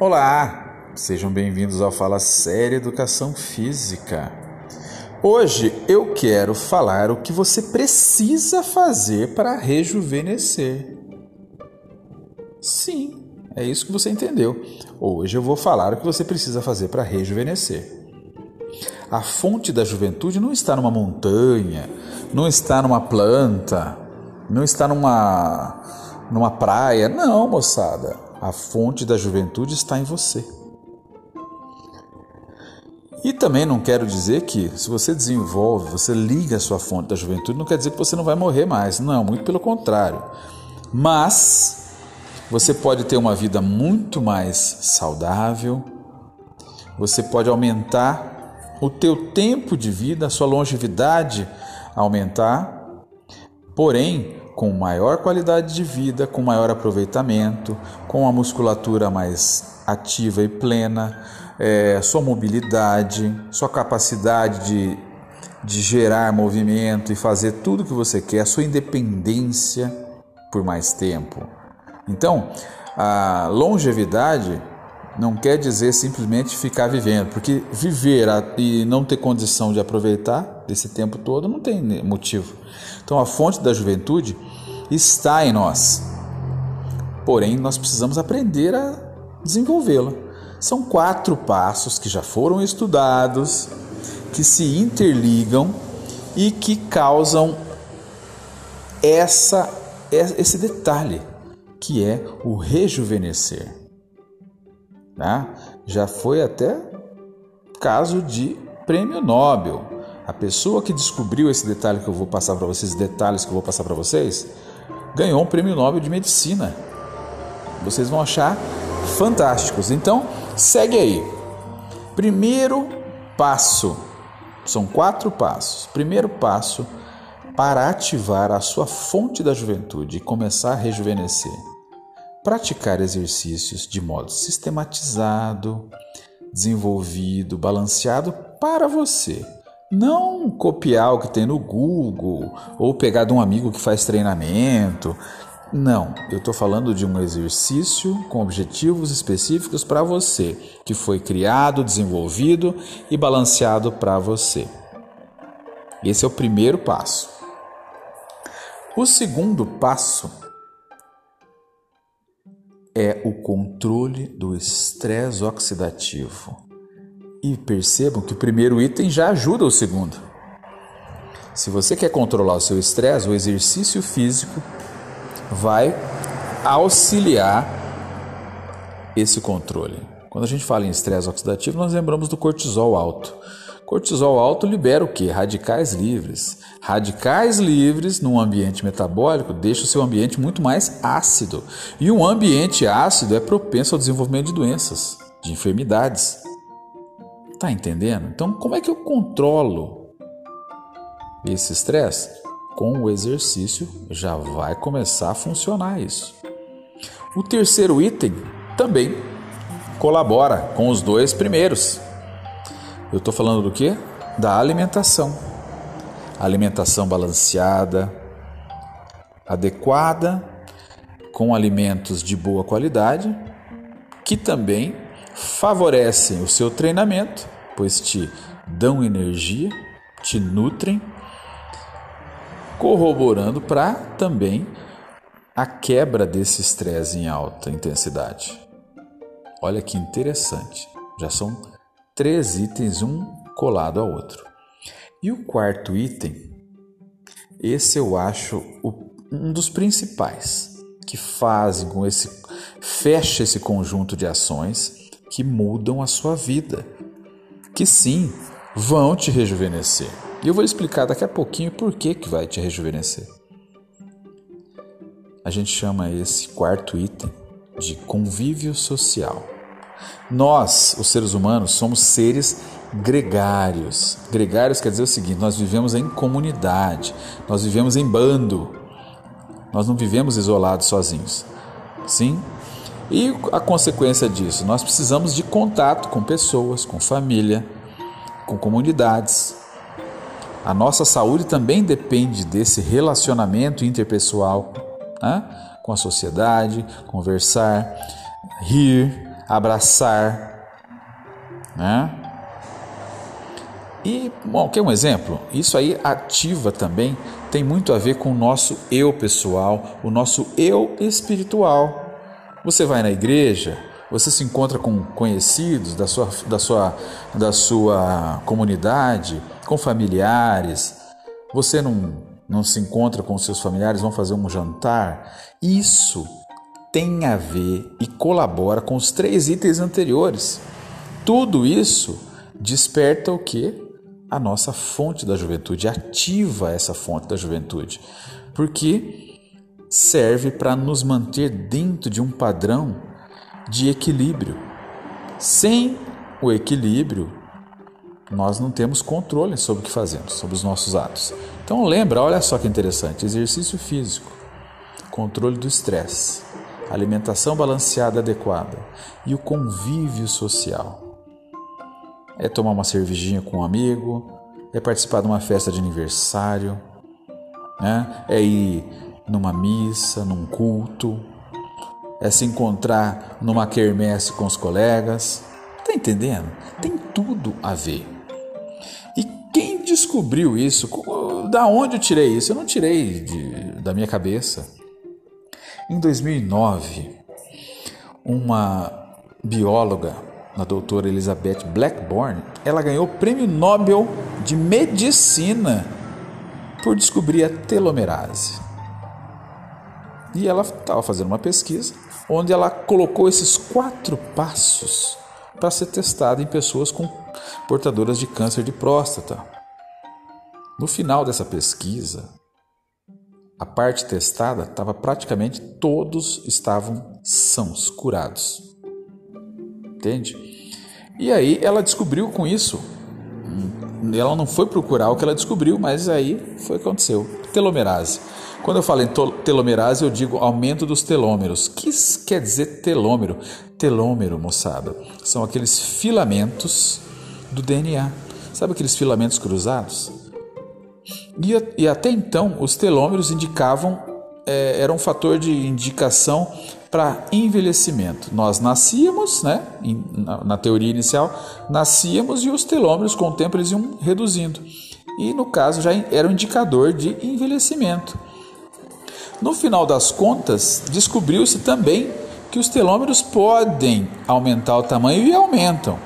Olá, sejam bem-vindos ao Fala Série Educação Física. Hoje eu quero falar o que você precisa fazer para rejuvenescer. Sim, é isso que você entendeu. Hoje eu vou falar o que você precisa fazer para rejuvenescer. A fonte da juventude não está numa montanha, não está numa planta, não está numa numa praia. Não, moçada. A fonte da juventude está em você. E também não quero dizer que se você desenvolve, você liga a sua fonte da juventude, não quer dizer que você não vai morrer mais. Não, muito pelo contrário. Mas você pode ter uma vida muito mais saudável. Você pode aumentar o teu tempo de vida, a sua longevidade aumentar. Porém, com maior qualidade de vida, com maior aproveitamento, com a musculatura mais ativa e plena, é, sua mobilidade, sua capacidade de, de gerar movimento e fazer tudo o que você quer, sua independência por mais tempo. Então, a longevidade não quer dizer simplesmente ficar vivendo, porque viver e não ter condição de aproveitar desse tempo todo não tem motivo. Então a fonte da juventude está em nós. Porém, nós precisamos aprender a desenvolvê-la. São quatro passos que já foram estudados, que se interligam e que causam essa esse detalhe, que é o rejuvenescer. Tá? Já foi até caso de prêmio Nobel. A pessoa que descobriu esse detalhe que eu vou passar para vocês, detalhes que eu vou passar para vocês, ganhou um prêmio Nobel de Medicina. Vocês vão achar fantásticos. Então, segue aí. Primeiro passo. São quatro passos. Primeiro passo para ativar a sua fonte da juventude e começar a rejuvenescer praticar exercícios de modo sistematizado, desenvolvido, balanceado para você. Não copiar o que tem no Google ou pegar de um amigo que faz treinamento. Não, eu estou falando de um exercício com objetivos específicos para você, que foi criado, desenvolvido e balanceado para você. Esse é o primeiro passo. O segundo passo é o controle do estresse oxidativo. E percebam que o primeiro item já ajuda o segundo. Se você quer controlar o seu estresse, o exercício físico vai auxiliar esse controle. Quando a gente fala em estresse oxidativo, nós lembramos do cortisol alto. Cortisol alto libera o que? Radicais livres. Radicais livres num ambiente metabólico deixa o seu ambiente muito mais ácido. E um ambiente ácido é propenso ao desenvolvimento de doenças, de enfermidades. Tá entendendo? Então, como é que eu controlo esse estresse? Com o exercício já vai começar a funcionar isso. O terceiro item também colabora com os dois primeiros. Eu estou falando do que? Da alimentação. Alimentação balanceada, adequada, com alimentos de boa qualidade, que também favorecem o seu treinamento, pois te dão energia, te nutrem, corroborando para também a quebra desse estresse em alta intensidade. Olha que interessante. Já são três itens, um colado ao outro. E o quarto item, esse eu acho um dos principais que fazem com esse fecha esse conjunto de ações que mudam a sua vida, que sim, vão te rejuvenescer. E eu vou explicar daqui a pouquinho por que que vai te rejuvenescer. A gente chama esse quarto item de convívio social. Nós, os seres humanos, somos seres gregários. Gregários quer dizer o seguinte: nós vivemos em comunidade, nós vivemos em bando, nós não vivemos isolados sozinhos. Sim? E a consequência disso? Nós precisamos de contato com pessoas, com família, com comunidades. A nossa saúde também depende desse relacionamento interpessoal né? com a sociedade, conversar, rir, abraçar, né? E, bom, quer um exemplo? Isso aí ativa também, tem muito a ver com o nosso eu pessoal, o nosso eu espiritual. Você vai na igreja, você se encontra com conhecidos da sua, da sua, da sua comunidade, com familiares, você não, não se encontra com seus familiares, vão fazer um jantar. Isso tem a ver e colabora com os três itens anteriores. Tudo isso desperta o que? A nossa fonte da juventude, ativa essa fonte da juventude, porque serve para nos manter dentro de um padrão de equilíbrio. Sem o equilíbrio, nós não temos controle sobre o que fazemos, sobre os nossos atos. Então lembra, olha só que interessante, exercício físico, controle do estresse, alimentação balanceada adequada e o convívio social. É tomar uma cervejinha com um amigo, é participar de uma festa de aniversário, né? é ir numa missa, num culto, é se encontrar numa quermesse com os colegas. Tá entendendo? Tem tudo a ver. E quem descobriu isso? Da onde eu tirei isso? Eu não tirei de, da minha cabeça. Em 2009, uma bióloga, a doutora Elizabeth Blackburn, ela ganhou o Prêmio Nobel de Medicina por descobrir a telomerase. E ela estava fazendo uma pesquisa onde ela colocou esses quatro passos para ser testada em pessoas com portadoras de câncer de próstata. No final dessa pesquisa, a parte testada estava praticamente todos estavam sãos, curados. Entende? E aí ela descobriu com isso. Ela não foi procurar o que ela descobriu, mas aí foi o que aconteceu. Telomerase. Quando eu falo em telomerase, eu digo aumento dos telômeros. O que quer dizer telômero? Telômero, moçada, são aqueles filamentos do DNA. Sabe aqueles filamentos cruzados? E, e até então, os telômeros indicavam, é, era um fator de indicação para envelhecimento. Nós nascíamos, né, na, na teoria inicial, nascíamos e os telômeros com o tempo eles iam reduzindo. E no caso já era um indicador de envelhecimento. No final das contas, descobriu-se também que os telômeros podem aumentar o tamanho e aumentam.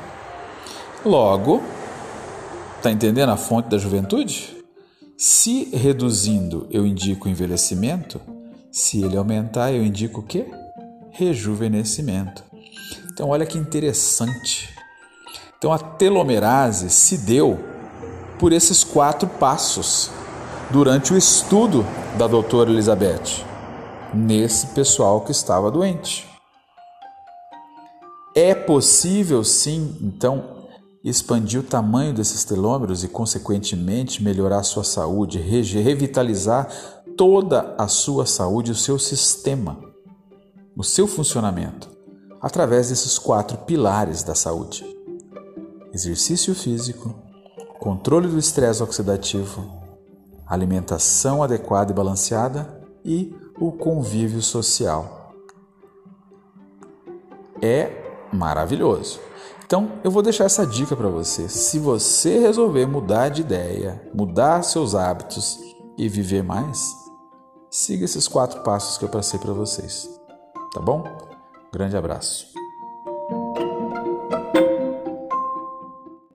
Logo, está entendendo a fonte da juventude? Se reduzindo eu indico envelhecimento, se ele aumentar eu indico o quê? Rejuvenescimento. Então olha que interessante. Então a telomerase se deu por esses quatro passos durante o estudo da doutora Elizabeth nesse pessoal que estava doente. É possível sim, então, expandir o tamanho desses telômeros e, consequentemente, melhorar a sua saúde, revitalizar toda a sua saúde, o seu sistema, o seu funcionamento, através desses quatro pilares da saúde: exercício físico, controle do estresse oxidativo, alimentação adequada e balanceada e o convívio social. É maravilhoso. Então, eu vou deixar essa dica para você. Se você resolver mudar de ideia, mudar seus hábitos e viver mais, siga esses quatro passos que eu passei para vocês. Tá bom? Grande abraço.